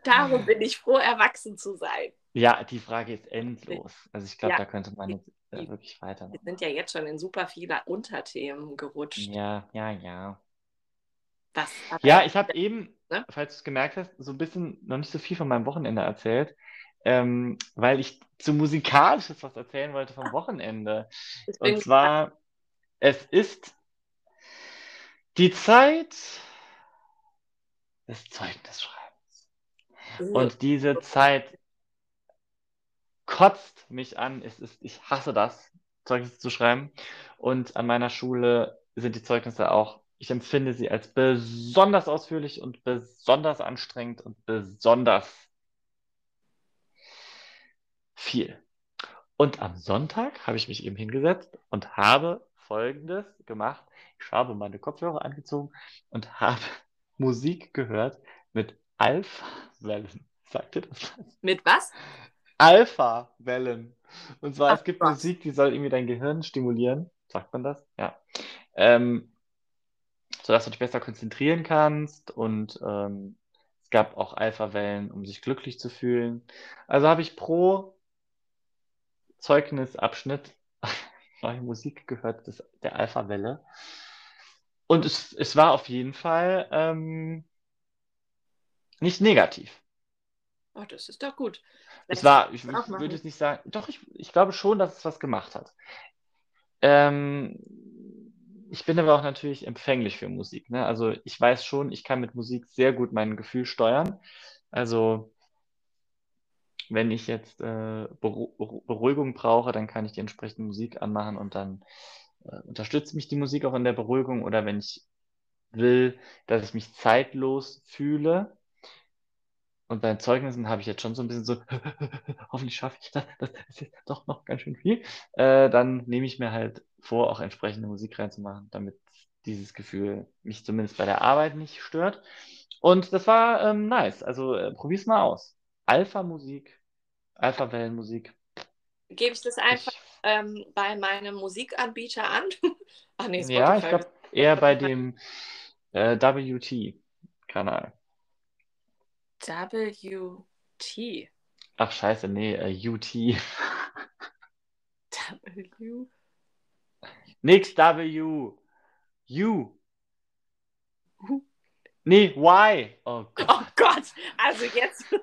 Darum bin ich froh, erwachsen zu sein. Ja, die Frage ist endlos. Also ich glaube, ja. da könnte man jetzt äh, wirklich weitermachen. Wir sind ja jetzt schon in super viele Unterthemen gerutscht. Ja, ja, ja. Was, ja, ich habe eben, ne? falls du es gemerkt hast, so ein bisschen noch nicht so viel von meinem Wochenende erzählt ähm, weil ich zu musikalisches was erzählen wollte vom Wochenende. Und zwar, es ist die Zeit des Zeugnisschreibens. Und diese Zeit kotzt mich an. Es ist, ich hasse das, Zeugnisse zu schreiben. Und an meiner Schule sind die Zeugnisse auch, ich empfinde sie als besonders ausführlich und besonders anstrengend und besonders viel. Und am Sonntag habe ich mich eben hingesetzt und habe Folgendes gemacht. Ich habe meine Kopfhörer angezogen und habe *laughs* Musik gehört mit Alpha-Wellen. Sagt ihr das? Mit was? Alpha-Wellen. Und zwar, Ach es gibt Gott. Musik, die soll irgendwie dein Gehirn stimulieren. Sagt man das? Ja. Ähm, sodass du dich besser konzentrieren kannst. Und ähm, es gab auch Alpha-Wellen, um sich glücklich zu fühlen. Also habe ich pro Zeugnisabschnitt *laughs* neue Musik gehört, das, der Alpha-Welle. Und es, es war auf jeden Fall ähm, nicht negativ. Oh, das ist doch gut. Es Vielleicht war, ich, ich würde es nicht sagen, doch, ich, ich glaube schon, dass es was gemacht hat. Ähm, ich bin aber auch natürlich empfänglich für Musik, ne? Also ich weiß schon, ich kann mit Musik sehr gut mein Gefühl steuern. Also wenn ich jetzt äh, Beru Beru- Beruhigung brauche, dann kann ich die entsprechende Musik anmachen und dann äh, unterstützt mich die Musik auch in der Beruhigung. Oder wenn ich will, dass ich mich zeitlos fühle, und bei den Zeugnissen habe ich jetzt schon so ein bisschen so, *laughs* hoffentlich schaffe ich das, das ist jetzt doch noch ganz schön viel. Äh, dann nehme ich mir halt vor, auch entsprechende Musik reinzumachen, damit dieses Gefühl mich zumindest bei der Arbeit nicht stört. Und das war ähm, nice. Also äh, probier's mal aus. Alpha-Musik, Alpha-Wellenmusik. Gebe ich das einfach Ich, ähm, bei meinem Musikanbieter an? Ach *laughs* nee, ja, ich Spotify. glaube eher bei dem äh, WT-Kanal. WT. Ach scheiße, nee, äh, UT. W. Nix W. U. Nee, Y. Oh Gott. Oh Gott, also jetzt, *laughs*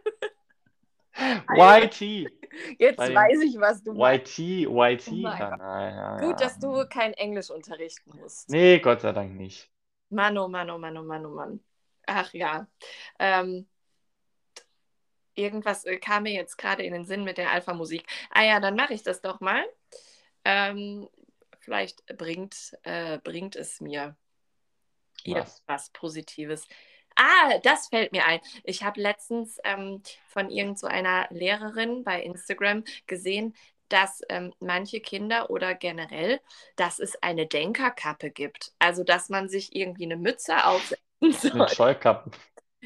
YT. jetzt dem weiß ich, was du meinst. YT, Oh mein YT-Kanal. Ja, Gut, ja. dass du kein Englisch unterrichten musst. Nee, Gott sei Dank nicht. Mann, oh Mann, oh Mann, oh Mann, oh Mann. Ach ja. Ähm, irgendwas äh, kam mir jetzt gerade in den Sinn mit der Alpha-Musik. Ah ja, dann mache ich das doch mal. Ähm, vielleicht bringt, äh, bringt es mir Was? irgendwas Positives. Ah, das fällt mir ein. Ich habe letztens ähm, von irgend so einer Lehrerin bei Instagram gesehen, dass ähm, manche Kinder oder generell, dass es eine Denkerkappe gibt. Also, dass man sich irgendwie eine Mütze aufsetzen soll. Mit Scheukappen.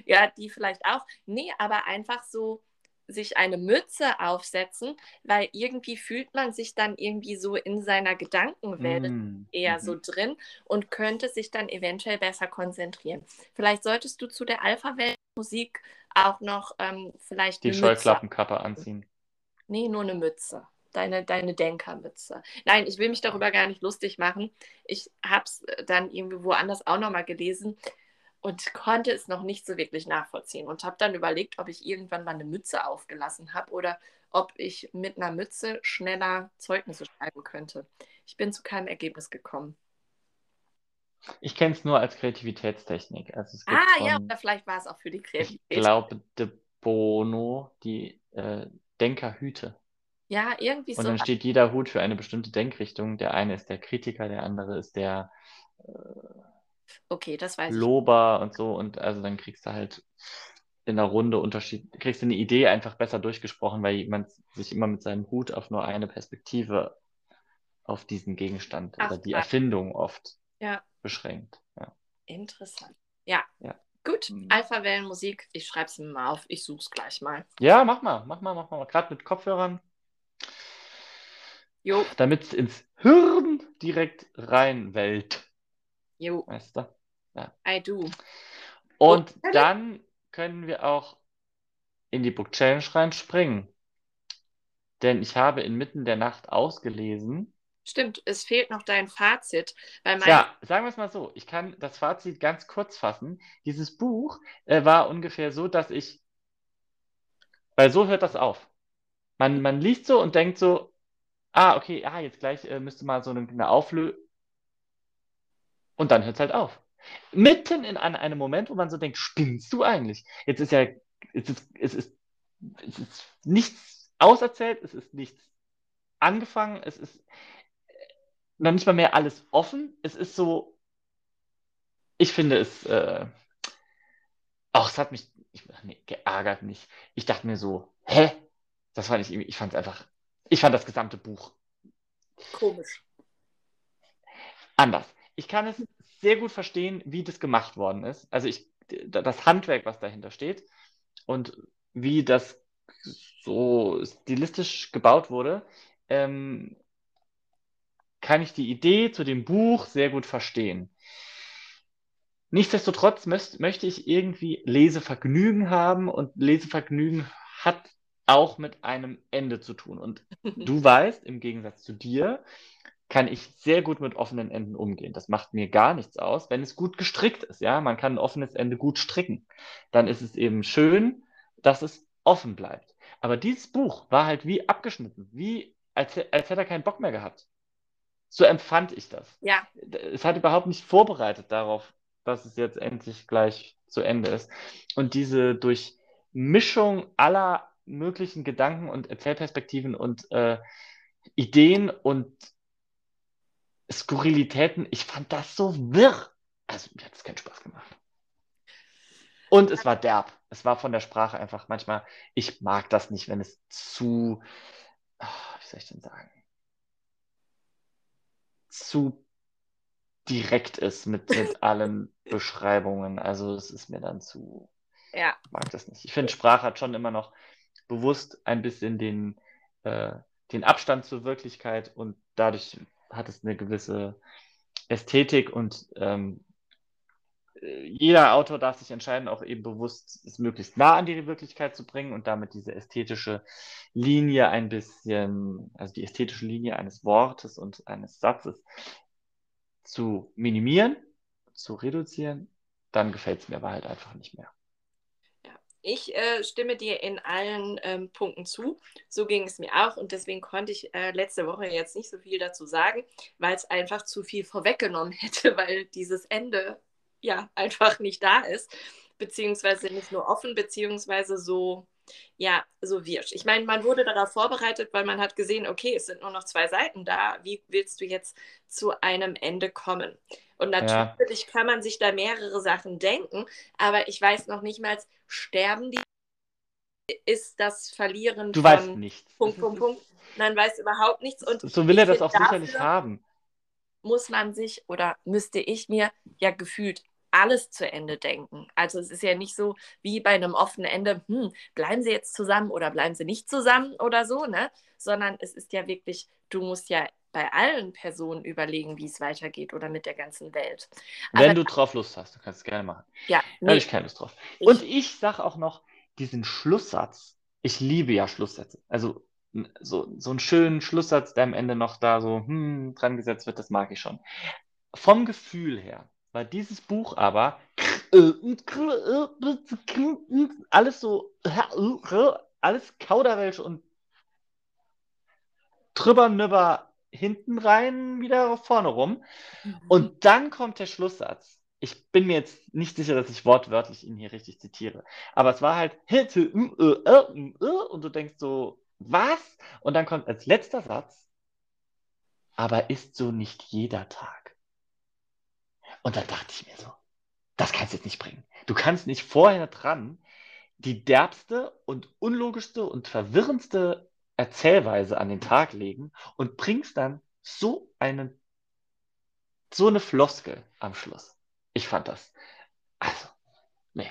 Ja, die vielleicht auch. Nee, aber einfach so sich eine Mütze aufsetzen, weil irgendwie fühlt man sich dann irgendwie so in seiner Gedankenwelt Mm, eher mhm. so drin und könnte sich dann eventuell besser konzentrieren. Vielleicht solltest du zu der Alpha-Welt-Musik auch noch ähm, vielleicht Die. Scheuklappenkappe anziehen. Nee, nur eine Mütze. Deine, deine Denkermütze. Nein, ich will mich darüber gar nicht lustig machen. Ich habe es dann irgendwie woanders auch nochmal gelesen und konnte es noch nicht so wirklich nachvollziehen und habe dann überlegt, ob ich irgendwann mal eine Mütze aufgelassen habe oder ob ich mit einer Mütze schneller Zeugnisse schreiben könnte. Ich bin zu keinem Ergebnis gekommen. Ich kenne es nur als Kreativitätstechnik. Also es gibt Ah ja, von, oder vielleicht war es auch für die ich Kreativität. glaube, De Bono die äh, Denkerhüte. Ja, irgendwie Und so. dann steht jeder Hut für eine bestimmte Denkrichtung. Der eine ist der Kritiker, der andere ist der Okay, das weiß ich. Lober und so. Und also dann kriegst du halt in der Runde Unterschied, kriegst du eine Idee einfach besser durchgesprochen, weil jemand sich immer mit seinem Hut auf nur eine Perspektive auf diesen Gegenstand Ach, oder die krass. Erfindung oft Ja, beschränkt. Ja. interessant. Ja, Ja. gut. Mhm. Alpha-Wellenmusik, ich schreibe es mir mal auf. Ich suche es gleich mal. ja, mach mal, mach mal, mach mal. Gerade mit Kopfhörern, Jo, damit es ins Hirn direkt reinwellt. Jo, Weißt du? I do. Und Book dann können wir auch in die Book Challenge reinspringen. Denn ich habe inmitten der Nacht ausgelesen. Stimmt, es fehlt noch dein Fazit. Weil mein, Ja, sagen wir es mal so. Ich kann das Fazit ganz kurz fassen. Dieses Buch äh, war ungefähr so, dass ich, weil so hört das auf. Man, man liest so und denkt so, ah, okay, ah, jetzt gleich äh, müsste mal so eine, eine Auflösung. Und dann hört es halt auf. Mitten in an einem Moment, wo man so denkt, spinnst du eigentlich? Jetzt ist ja, es ist, es ist, es ist nichts auserzählt, es ist nichts angefangen, es ist noch nicht mal mehr alles offen. Es ist so, ich finde es, äh, auch es hat mich, ich, nee, geärgert nicht. Ich dachte mir so, hä? Das fand ich ich fand es einfach, ich fand das gesamte Buch Komisch. anders. Ich kann es sehr gut verstehen, wie das gemacht worden ist. Also ich, das Handwerk, was dahinter steht und wie das so stilistisch gebaut wurde, ähm, kann ich die Idee zu dem Buch sehr gut verstehen. Nichtsdestotrotz möcht, möchte ich irgendwie Lesevergnügen haben und Lesevergnügen hat auch mit einem Ende zu tun. Und *laughs* du weißt, im Gegensatz zu dir, kann ich sehr gut mit offenen Enden umgehen. Das macht mir gar nichts aus, wenn es gut gestrickt ist. Ja, man kann ein offenes Ende gut stricken. Dann ist es eben schön, dass es offen bleibt. Aber dieses Buch war halt wie abgeschnitten, wie als, als hätte er keinen Bock mehr gehabt. So empfand ich das. Ja. Es hat überhaupt nicht vorbereitet darauf, dass es jetzt endlich gleich zu Ende ist. Und diese Durchmischung aller möglichen Gedanken und Erzählperspektiven und äh, Ideen und Skurrilitäten, ich fand das so wirr. Also mir hat es keinen Spaß gemacht. Und es war derb. Es war von der Sprache einfach manchmal, ich mag das nicht, wenn es zu, ah, wie soll ich denn sagen, zu direkt ist mit, mit *laughs* allen Beschreibungen. Also es ist mir dann zu, Ja. ich mag das nicht. Ich finde, Sprache hat schon immer noch bewusst ein bisschen den, äh, den Abstand zur Wirklichkeit und dadurch hat es eine gewisse Ästhetik und ähm, äh, jeder Autor darf sich entscheiden, auch eben bewusst es möglichst nah an die Wirklichkeit zu bringen und damit diese ästhetische Linie ein bisschen, also die ästhetische Linie eines Wortes und eines Satzes zu minimieren, zu reduzieren, dann gefällt es mir aber halt einfach nicht mehr. Ich äh, stimme dir in allen ähm, Punkten zu. So ging es mir auch und deswegen konnte ich äh, letzte Woche jetzt nicht so viel dazu sagen, weil es einfach zu viel vorweggenommen *laughs* hätte, weil dieses Ende ja einfach nicht da ist, beziehungsweise nicht nur offen, beziehungsweise so ja, so wirsch. Ich meine, man wurde darauf vorbereitet, weil man hat gesehen, okay, es sind nur noch zwei Seiten da. Wie willst du jetzt zu einem Ende kommen? Und natürlich ja. kann man sich da mehrere Sachen denken, aber ich weiß noch nicht mal, sterben die? Ist das Verlieren du von weißt nichts. Punkt, Punkt, Punkt. Man weiß überhaupt nichts. Und so will er das auch sicherlich haben. Muss man sich oder müsste ich mir ja gefühlt alles zu Ende denken. Also es ist ja nicht so wie bei einem offenen Ende, hm, bleiben sie jetzt zusammen oder bleiben sie nicht zusammen oder so, ne? Sondern es ist ja wirklich, du musst ja bei allen Personen überlegen, wie es weitergeht oder mit der ganzen Welt. Wenn Aber, du drauf Lust hast, du kannst es gerne machen. Ja, nee, habe ich keine Lust drauf. Ich, Und ich sage auch noch diesen Schlusssatz. Ich liebe ja Schlusssätze. Also so, so einen schönen Schlusssatz, der am Ende noch da so hm, dran gesetzt wird, das mag ich schon. Vom Gefühl her war dieses Buch aber alles so, alles Kauderwelsch und drüber nüber hinten rein wieder vorne rum. Mhm. Und dann kommt der Schlusssatz. Ich bin mir jetzt nicht sicher, dass ich wortwörtlich ihn hier richtig zitiere. Aber es war halt und du denkst so, was? Und dann kommt als letzter Satz, aber ist so nicht jeder Tag. Und dann dachte ich mir so, das kannst du jetzt nicht bringen. Du kannst nicht vorher dran die derbste und unlogischste und verwirrendste Erzählweise an den Tag legen und bringst dann so einen, so eine Floskel am Schluss. Ich fand das, also, nee.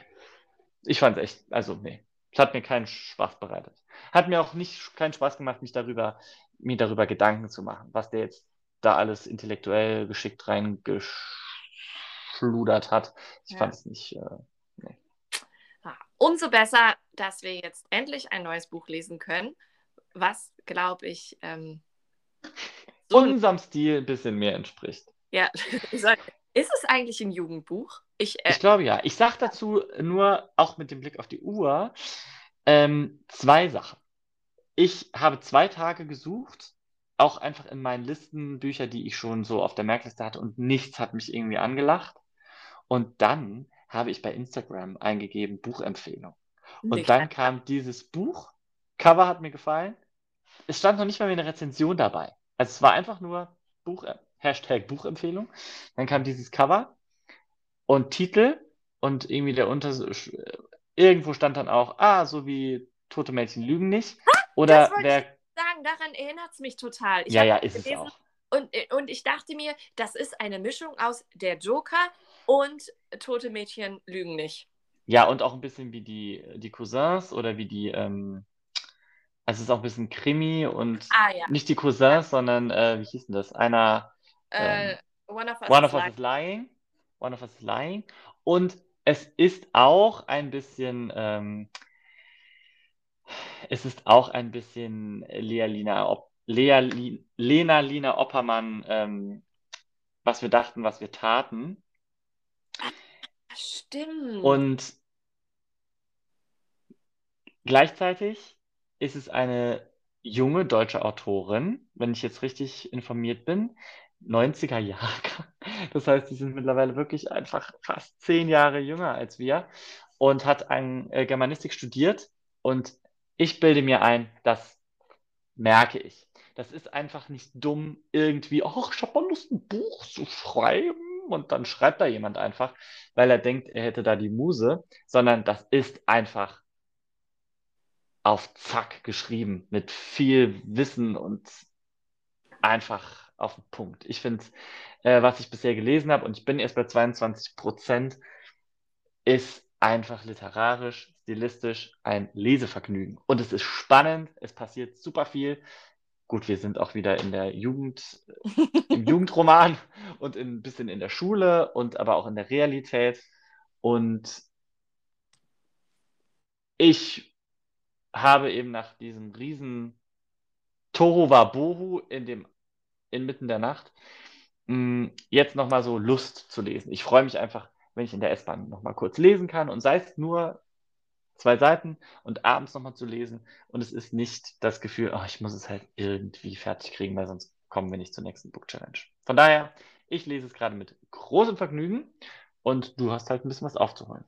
Ich fand es echt, also, nee. Es hat mir keinen Spaß bereitet. Hat mir auch nicht keinen Spaß gemacht, mich darüber, mir darüber Gedanken zu machen, was der jetzt da alles intellektuell geschickt reingesch geschludert hat. Ich ja. fand es nicht. Äh, nee. Umso besser, dass wir jetzt endlich ein neues Buch lesen können, was, glaube ich, ähm, so unserem Stil ein bisschen mehr entspricht. Ja, *laughs* ist es eigentlich ein Jugendbuch? Ich, äh, ich glaube ja. Ich sage dazu nur, auch mit dem Blick auf die Uhr, ähm, zwei Sachen. Ich habe zwei Tage gesucht auch einfach in meinen Listen Bücher, die ich schon so auf der Merkliste hatte und nichts hat mich irgendwie angelacht. Und dann habe ich bei Instagram eingegeben Buchempfehlung. Und dann kam dieses Buch. Cover hat mir gefallen. Es stand noch nicht mal eine Rezension dabei. Also es war einfach nur Buch, Hashtag Buchempfehlung. Dann kam dieses Cover und Titel und irgendwie der Unter... Irgendwo stand dann auch, ah, so wie Tote Mädchen lügen nicht. Oder das wollte wer... sagen, daran erinnert es mich total. Ich Ja, ja, ist es auch. Und, und ich dachte mir, das ist eine Mischung aus der Joker und Tote Mädchen lügen nicht. Ja, und auch ein bisschen wie die, die Cousins oder wie die, ähm, also es ist auch ein bisschen Krimi und Ah ja. nicht die Cousins, sondern äh, wie hieß denn das? Einer, Äh, ähm, One of Us One is of Us Lying. is Lying. One of Us is Lying. Und es ist auch ein bisschen, ähm, es ist auch ein bisschen Lea Lina, Op Lea Li Lena Lina Oppermann, ähm, was wir dachten, was wir taten. Stimmt. Und gleichzeitig ist es eine junge deutsche Autorin, wenn ich jetzt richtig informiert bin, 90er Jahre. Das heißt, sie sind mittlerweile wirklich einfach fast zehn Jahre jünger als wir und hat ein, äh, Germanistik studiert. Und ich bilde mir ein, das merke ich. Das ist einfach nicht dumm irgendwie, ach, ich habe mal Lust, ein Buch zu schreiben. Und dann schreibt da jemand einfach, weil er denkt, er hätte da die Muse, sondern das ist einfach auf Zack geschrieben, mit viel Wissen und einfach auf den Punkt. Ich finde, äh, was ich bisher gelesen habe, und ich bin erst bei 22 Prozent, ist einfach literarisch, stilistisch ein Lesevergnügen. Und es ist spannend, es passiert super viel. Gut, wir sind auch wieder in der Jugend, *laughs* im Jugendroman und ein bisschen in der Schule und aber auch in der Realität. Und ich habe eben nach diesem riesen Tohuwabohu in dem inmitten der Nacht mh, jetzt nochmal so Lust zu lesen. Ich freue mich einfach, wenn ich in der S-Bahn nochmal kurz lesen kann und sei es nur zwei Seiten und abends nochmal zu lesen. Und es ist nicht das Gefühl, oh, ich muss es halt irgendwie fertig kriegen, weil sonst kommen wir nicht zur nächsten Book Challenge. Von daher, ich lese es gerade mit großem Vergnügen und du hast halt ein bisschen was aufzuholen.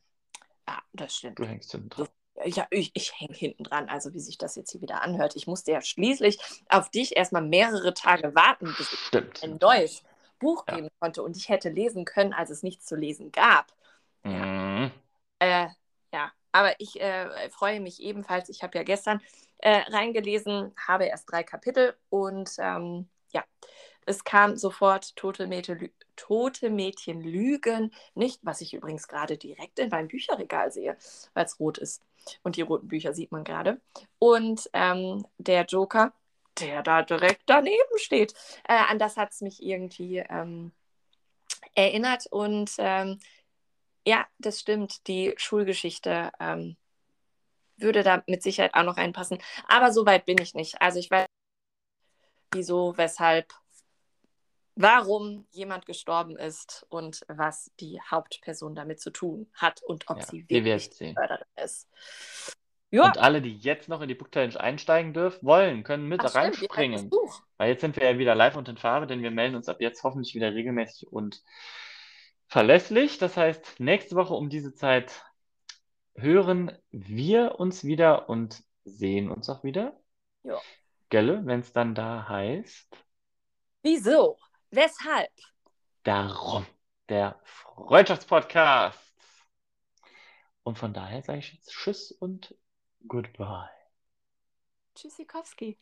Ja, das stimmt. Du hängst hinten dran. Ja, ich, ich hänge hinten dran, also wie sich das jetzt hier wieder anhört. Ich musste ja schließlich auf dich erstmal mehrere Tage warten, bis ich Stimmt. ein neues Buch Ja. geben konnte und ich hätte lesen können, als es nichts zu lesen gab. Mhm. Äh, ja, aber ich äh, freue mich ebenfalls. Ich habe ja gestern äh, reingelesen, habe erst drei Kapitel und ähm, ja, es kam sofort Tote Mädchen, Tote Mädchen lügen. Nicht, was ich übrigens gerade direkt in meinem Bücherregal sehe, weil es rot ist. Und die roten Bücher sieht man gerade. Und ähm, der Joker, der da direkt daneben steht. Äh, an das hat es mich irgendwie ähm, erinnert. Und ähm, ja, das stimmt. Die Schulgeschichte ähm, würde da mit Sicherheit auch noch reinpassen. Aber so weit bin ich nicht. Also ich weiß, wieso, weshalb, warum jemand gestorben ist und was die Hauptperson damit zu tun hat und ob Ja, sie wirklich. Mörderin ist. Ja, Und alle, die jetzt noch in die Book Challenge einsteigen dürfen, wollen, können mit ach stimmt, reinspringen. Buch. Weil jetzt sind wir ja wieder live und in Farbe, denn wir melden uns ab jetzt hoffentlich wieder regelmäßig und verlässlich. Das heißt, nächste Woche um diese Zeit hören wir uns wieder und sehen uns auch wieder. Ja. Gelle, wenn es dann da heißt, Wieso? Weshalb? darum, der Freundschaftspodcast. Und von daher sage ich jetzt Tschüss und Goodbye. Tschüssikowski.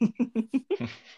*laughs*